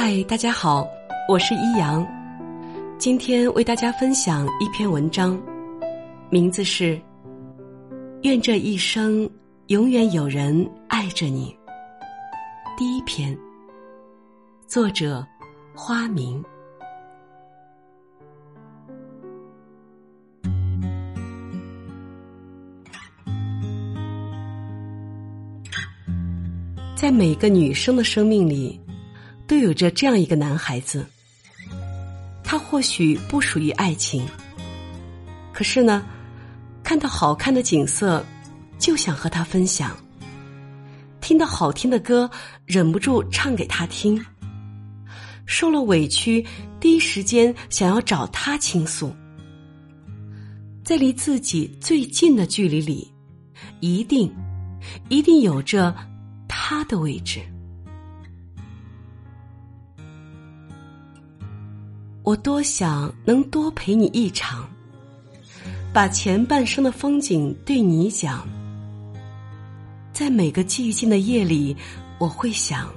嗨，大家好，我是一阳，今天为大家分享一篇文章，名字是《愿这一生永远有人爱着你》。第一篇，作者花明。在每个女生的生命里。都有着这样一个男孩子，他或许不属于爱情，可是呢，看到好看的景色，就想和他分享；听到好听的歌，忍不住唱给他听；受了委屈，第一时间想要找他倾诉。在离自己最近的距离里，一定，一定有着他的位置。我多想能多陪你一场，把前半生的风景对你讲。在每个寂静的夜里，我会想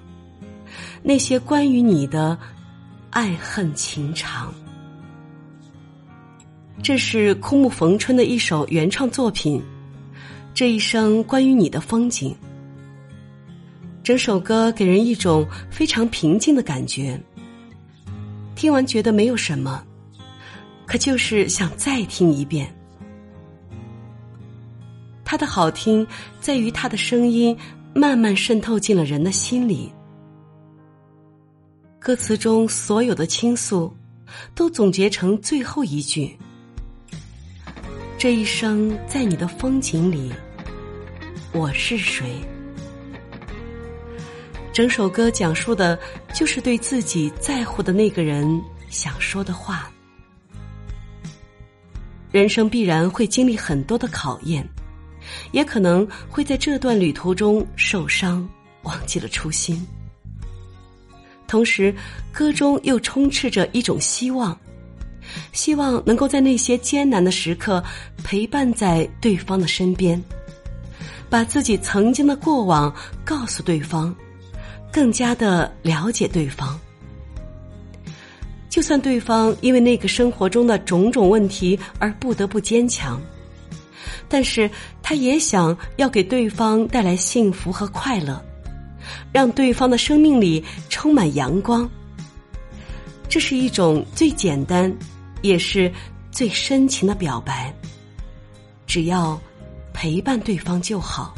那些关于你的爱恨情长。这是枯木逢春的一首原创作品，《这一生关于你的风景》。整首歌给人一种非常平静的感觉。听完觉得没有什么，可就是想再听一遍。它的好听在于它的声音慢慢渗透进了人的心里。歌词中所有的倾诉，都总结成最后一句：“这一生在你的风景里，我是谁？”整首歌讲述的就是对自己在乎的那个人想说的话。人生必然会经历很多的考验，也可能会在这段旅途中受伤，忘记了初心。同时，歌中又充斥着一种希望，希望能够在那些艰难的时刻陪伴在对方的身边，把自己曾经的过往告诉对方。更加的了解对方，就算对方因为那个生活中的种种问题而不得不坚强，但是他也想要给对方带来幸福和快乐，让对方的生命里充满阳光。这是一种最简单，也是最深情的表白。只要陪伴对方就好。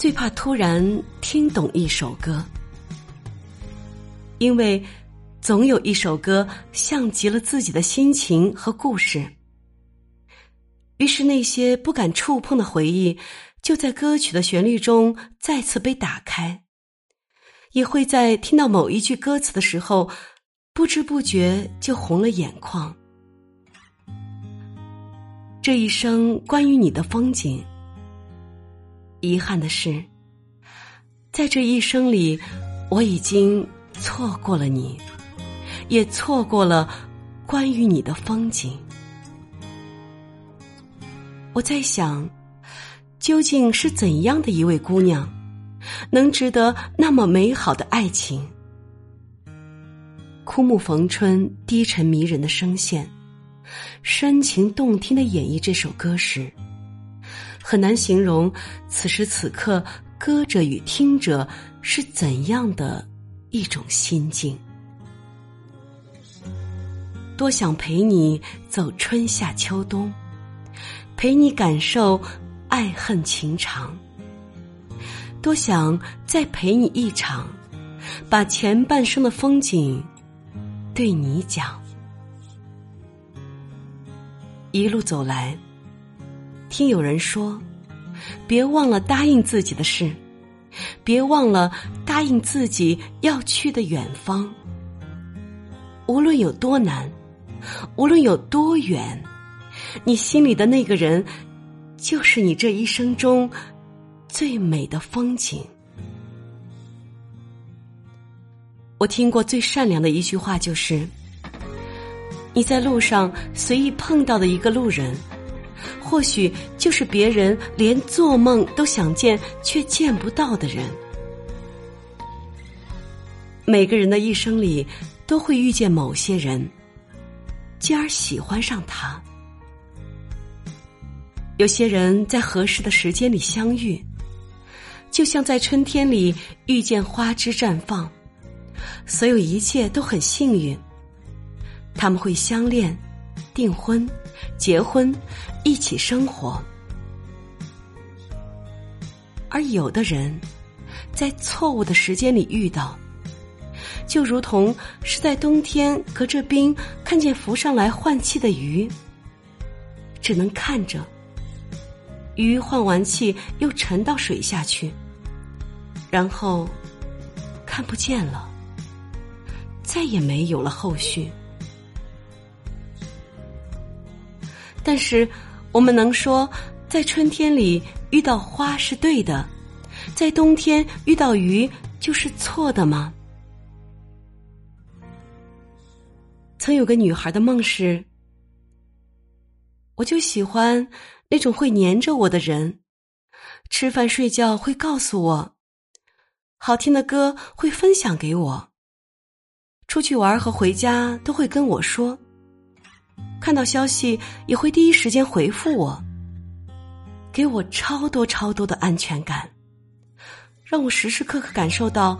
最怕突然听懂一首歌，因为总有一首歌像极了自己的心情和故事。于是那些不敢触碰的回忆，就在歌曲的旋律中再次被打开，也会在听到某一句歌词的时候，不知不觉就红了眼眶。这一生关于你的风景。遗憾的是，在这一生里，我已经错过了你，也错过了关于你的风景。我在想，究竟是怎样的一位姑娘，能值得那么美好的爱情？枯木逢春，低沉迷人的声线，深情动听的演绎这首歌时。很难形容此时此刻歌者与听者是怎样的一种心境。多想陪你走春夏秋冬，陪你感受爱恨情长。多想再陪你一场，把前半生的风景对你讲。一路走来。听有人说，别忘了答应自己的事，别忘了答应自己要去的远方。无论有多难，无论有多远，你心里的那个人，就是你这一生中最美的风景。我听过最善良的一句话，就是你在路上随意碰到的一个路人。或许就是别人连做梦都想见却见不到的人。每个人的一生里都会遇见某些人，继而喜欢上他。有些人在合适的时间里相遇，就像在春天里遇见花枝绽放，所有一切都很幸运。他们会相恋、订婚、结婚，一起生活。而有的人，在错误的时间里遇到，就如同是在冬天隔着冰看见浮上来换气的鱼，只能看着。鱼换完气又沉到水下去，然后看不见了，再也没有了后续。但是，我们能说，在春天里遇到花是对的，在冬天遇到鱼就是错的吗？曾有个女孩的梦是，我就喜欢。那种会黏着我的人，吃饭睡觉会告诉我，好听的歌会分享给我，出去玩和回家都会跟我说，看到消息也会第一时间回复我，给我超多超多的安全感，让我时时刻刻感受到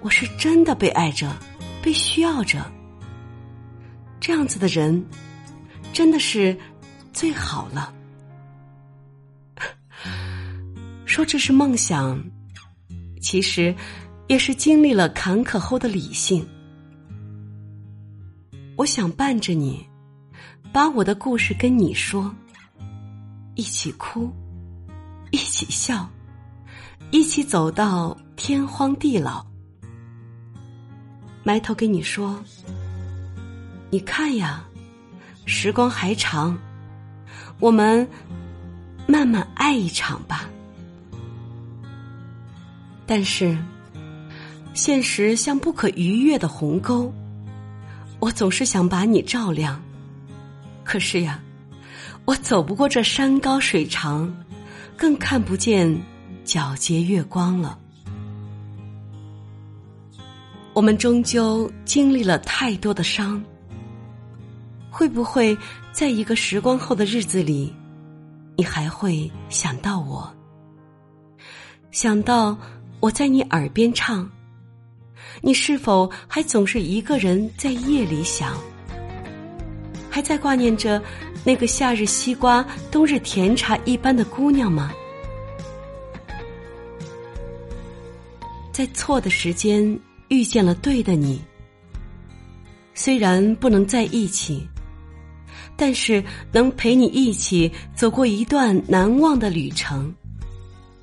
我是真的被爱着、被需要着。这样子的人，真的是最好了。说这是梦想，其实也是经历了坎坷后的理性。我想伴着你，把我的故事跟你说，一起哭，一起笑，一起走到天荒地老。埋头跟你说，你看呀，时光还长，我们慢慢爱一场吧。但是，现实像不可逾越的鸿沟，我总是想把你照亮。可是呀，我走不过这山高水长，更看不见皎洁月光了。我们终究经历了太多的伤，会不会在一个时光后的日子里，你还会想到我？想到。我在你耳边唱，你是否还总是一个人在夜里想？还在挂念着那个夏日西瓜、冬日甜茶一般的姑娘吗？在错的时间遇见了对的你，虽然不能在一起，但是能陪你一起走过一段难忘的旅程，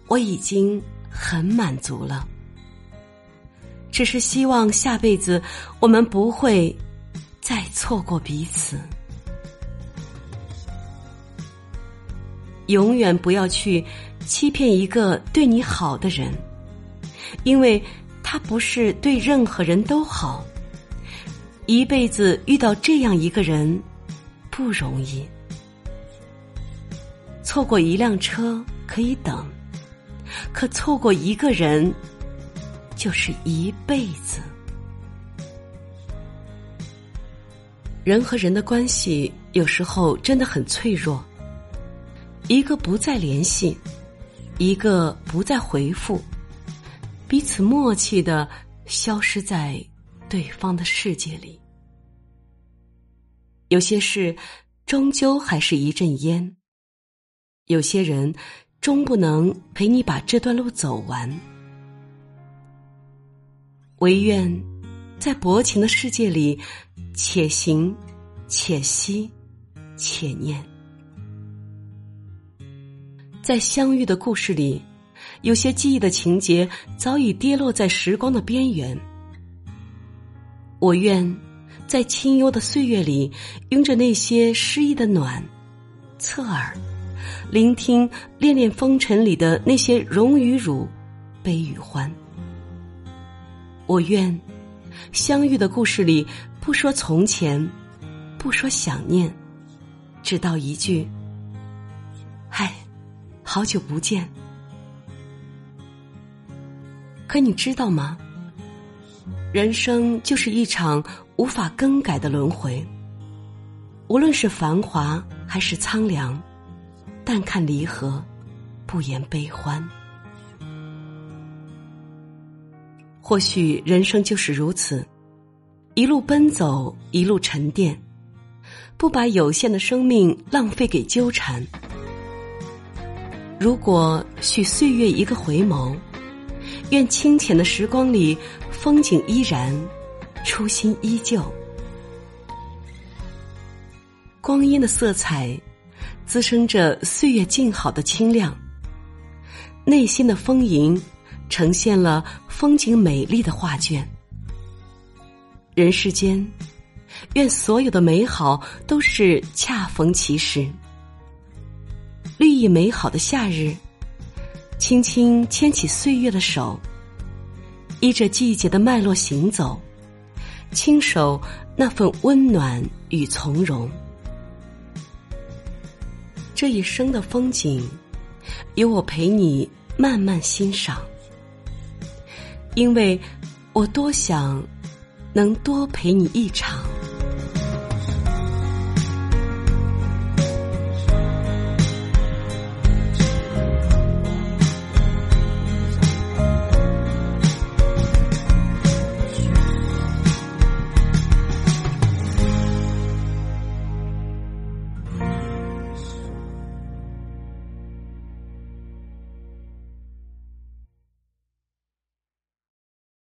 我已经。很满足了，只是希望下辈子我们不会再错过彼此。永远不要去欺骗一个对你好的人，因为他不是对任何人都好。一辈子遇到这样一个人不容易，错过一辆车可以等。可错过一个人，就是一辈子。人和人的关系有时候真的很脆弱，一个不再联系，一个不再回复，彼此默契的消失在对方的世界里。有些事终究还是一阵烟，有些人。终不能陪你把这段路走完，唯愿在薄情的世界里，且行且惜且念。在相遇的故事里，有些记忆的情节早已跌落在时光的边缘。我愿在清幽的岁月里，拥着那些诗意的暖，侧耳。聆听《恋恋风尘》里的那些荣与辱、悲与欢。我愿相遇的故事里不说从前，不说想念，只道一句：“嗨，好久不见。”可你知道吗？人生就是一场无法更改的轮回。无论是繁华还是苍凉，但看离合，不言悲欢。或许人生就是如此，一路奔走，一路沉淀，不把有限的生命浪费给纠缠。如果许岁月一个回眸，愿清浅的时光里，风景依然，初心依旧。光阴的色彩，滋生着岁月静好的清亮。内心的丰盈，呈现了风景美丽的画卷。人世间，愿所有的美好都是恰逢其时。绿意美好的夏日，轻轻牵起岁月的手，依着季节的脉络行走，亲手那份温暖与从容。这一生的风景，有我陪你慢慢欣赏。因为我多想能多陪你一场。